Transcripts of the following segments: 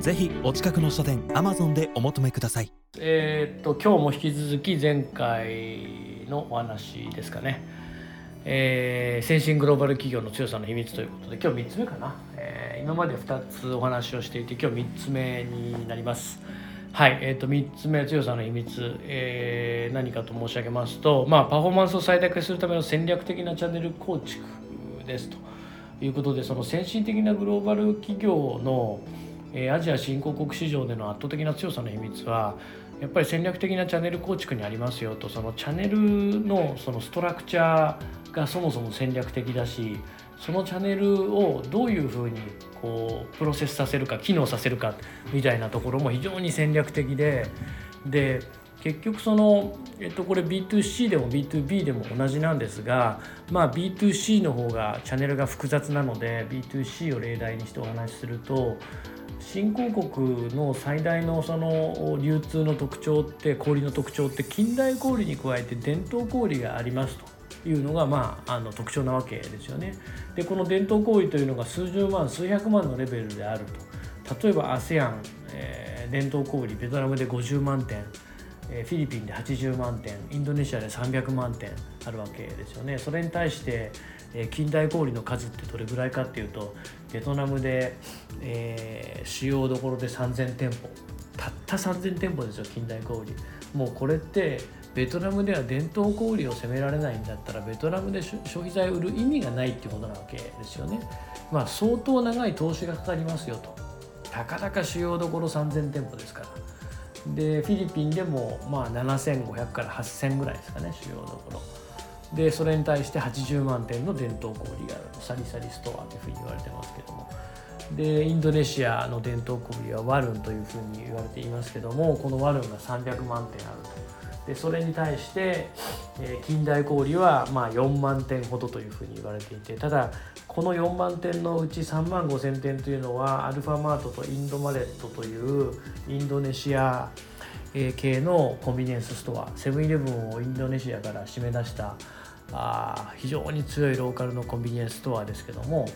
ぜひお近くの書店アマゾンでお求めください。えー、っと今日も引き続き前回のお話ですかね、えー、先進グローバル企業の強さの秘密ということで今日3つ目かな、えー、今まで2つお話をしていて今日3つ目になります。はい、えー、と3つ目強さの秘密、えー、何かと申し上げますと、まあ、パフォーマンスを最大化するための戦略的なチャンネル構築ですということでその先進的なグローバル企業のえアジア新興国市場での圧倒的な強さの秘密はやっぱり戦略的なチャンネル構築にありますよとそのチャンネルのそのストラクチャーがそもそも戦略的だしそのチャンネルをどういうふうにこうプロセスさせるか機能させるかみたいなところも非常に戦略的でで結局その、えっと、これ B2C でも B2B でも同じなんですが、まあ、B2C の方がチャンネルが複雑なので B2C を例題にしてお話しすると新興国の最大のその流通の特徴って氷の特徴って近代氷に加えて伝統氷がありますというのが、まあ、あの特徴なわけですよね。でこの伝統氷というのが数十万数百万のレベルであると例えば ASEAN、えー、伝統氷ベトナムで50万点フィリピンで80万点インドネシアで300万点あるわけですよね。それに対して近代小売の数ってどれぐらいかっていうとベトナムで、えー、主要どころで3000店舗。たった3000店舗ですよ近代小売もうこれってベトナムでは伝統小売を責められないんだったらベトナムで消費財を売る意味がないっていうことなわけですよね。まあ相当長い投資がかかりますよと。たかだか主要どころ3000店舗ですから。でフィリピンでもまあ7500から8000ぐらいですかね主要どころでそれに対して80万点の伝統小売があるサリサリストアというふうに言われてますけどもでインドネシアの伝統小売はワルンというふうに言われていますけどもこのワルンが300万点あると。でそれに対して、近代小売はまあ4万点ほどというふうに言われていてただこの4万点のうち3万5千点というのはアルファマートとインドマレットというインドネシア系のコンビニエンスストアセブンイレブンをインドネシアから締め出したあ非常に強いローカルのコンビニエンスストアですけども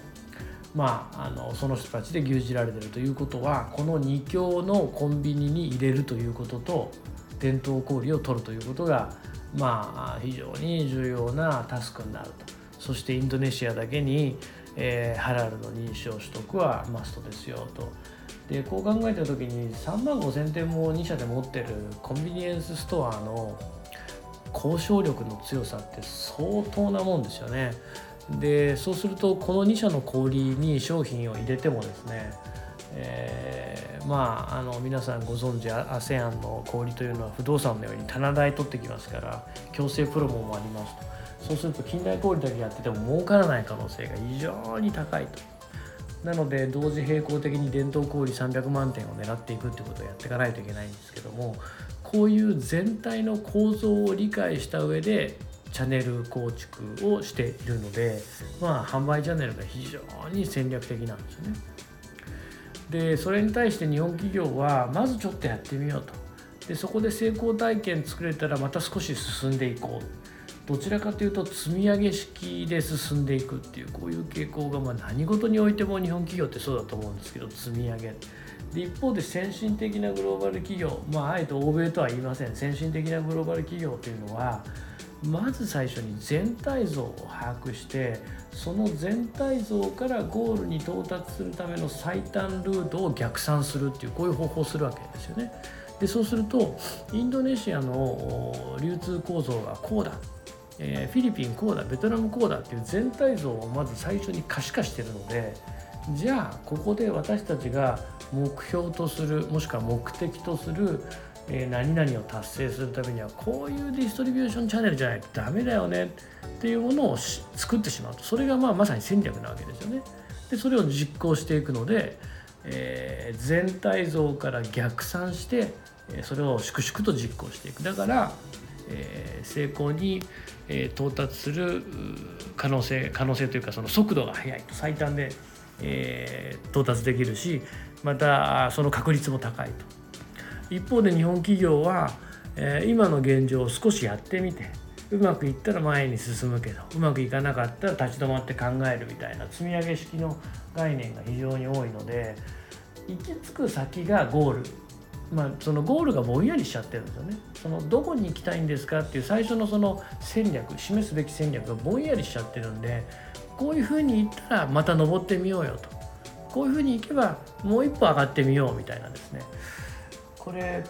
まあ、あのその人たちで牛耳られてるということはこの2強のコンビニに入れるということと伝統小売を取るということがまあ非常に重要なタスクになるとそしてインドネシアだけに、えー、ハラルの認証取得はマストですよとでこう考えた時に3万5,000点も2社で持ってるコンビニエンスストアの交渉力の強さって相当なもんですよね。でそうするとこの2社の小売に商品を入れてもですねえー、まああの皆さんご存知 ASEAN の小売というのは不動産のように棚代取ってきますから強制プロモもありますとそうすると近代小売だけやってても儲からない可能性が非常に高いとなので同時並行的に伝統小売300万点を狙っていくってことをやっていかないといけないんですけどもこういう全体の構造を理解した上でチャンネル構築をしているのでまあ販売チャンネルが非常に戦略的なんですよね。でそれに対して日本企業はまずちょっとやってみようと。でそこで成功体験作れたらまた少し進んでいこう。どちらかというと積み上げ式で進んでいくっていうこういう傾向がま何事においても日本企業ってそうだと思うんですけど積み上げ。で一方で先進的なグローバル企業まああえて欧米とは言いません。先進的なグローバル企業というのはまず最初に全体像を把握してその全体像からゴールに到達するための最短ルートを逆算するっていうこういう方法をするわけですよね。でそうするとインドネシアの流通構造がこうだ、えー、フィリピンこうだベトナムこうだっていう全体像をまず最初に可視化してるのでじゃあここで私たちが目標とするもしくは目的とするえ何々を達成するためにはこういうディストリビューションチャンネルじゃないとダメだよね。っていうものを作ってしまう。とそれがまあまさに戦略なわけですよね。でそれを実行していくので、えー、全体像から逆算してそれを粛々と実行していく。だから、えー、成功に、え、到達する可能性可能性というかその速度が速い。と最短で、えー、到達できるしまたその確率も高いと。一方で日本企業は、えー、今の現状を少しやってみてうまくいったら前に進むけどうまくいかなかったら立ち止まって考えるみたいな積み上げ式の概念が非常に多いので行き着く先がゴール。まあ、そのゴールがぼんやりしちゃってるんですよね。そのどこに行きたいんですかっていう最初のその戦略示すべき戦略がぼんやりしちゃってるんでこういうふうに行ったらまた登ってみようよと。こういうふうに行けばもう一歩上がってみようみたいなですね。これ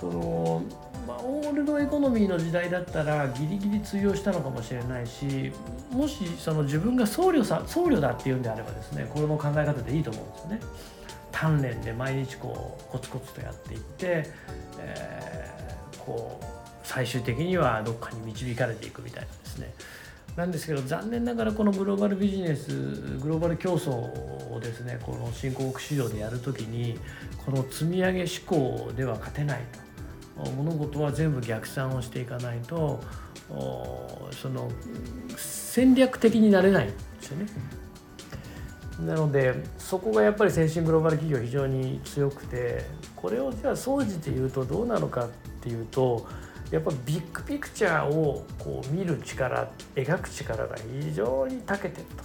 その、まあ、オールドエコノミーの時代だったらギリギリ通用したのかもしれないしもしその自分が僧侶さ僧侶だっていうんであればですねこれの考え方でいいと思うんですよね。鍛錬で毎日こうコツコツとやっていって、えー、こう最終的にはどっかに導かれていくみたいなですねなんですけど残念ながらこのグローバルビジネスグローバル競争をですねこの新興国市場でやるときにこの積み上げ志向では勝てないと物事は全部逆算をしていかないとその戦略的になれないんですよね。なのでそこがやっぱり先進グローバル企業非常に強くてこれをじゃあ総じて言うとどうなのかっていうとやっぱビッグピクチャーをこう見る力描く力が非常に長けてると、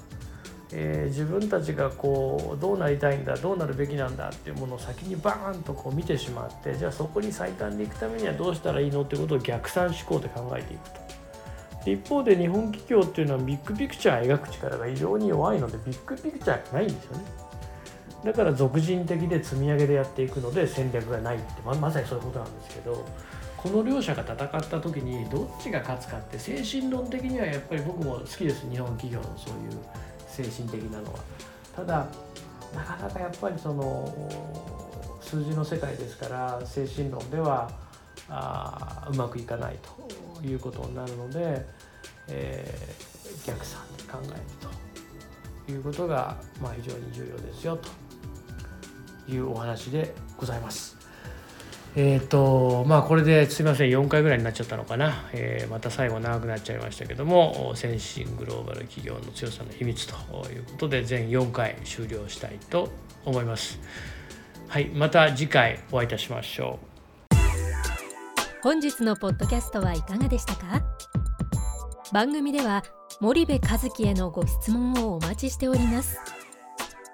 えー、自分たちがこうどうなりたいんだどうなるべきなんだっていうものを先にバーンとこう見てしまってじゃあそこに最短でいくためにはどうしたらいいのってことを逆算思考で考えていくと。一方で日本企業っていうのはビッグピクチャー描く力が非常に弱いのでビッグピクチャーがないんですよねだから俗人的で積み上げでやっていくので戦略がないってままさにそういうことなんですけどこの両者が戦った時にどっちが勝つかって精神論的にはやっぱり僕も好きです日本企業のそういう精神的なのは。ただなかなかやっぱりその数字の世界ですから精神論ではあうまくいかないということになるので、えー、逆算で考えるということが、まあ、非常に重要ですよというお話でございます。えっ、ー、とまあこれですいません4回ぐらいになっちゃったのかな、えー、また最後長くなっちゃいましたけども先進グローバル企業の強さの秘密ということで全4回終了したいと思います。はい、また次回お会いいたしましょう。本日のポッドキャストはいかがでしたか？番組では森部和樹へのご質問をお待ちしております。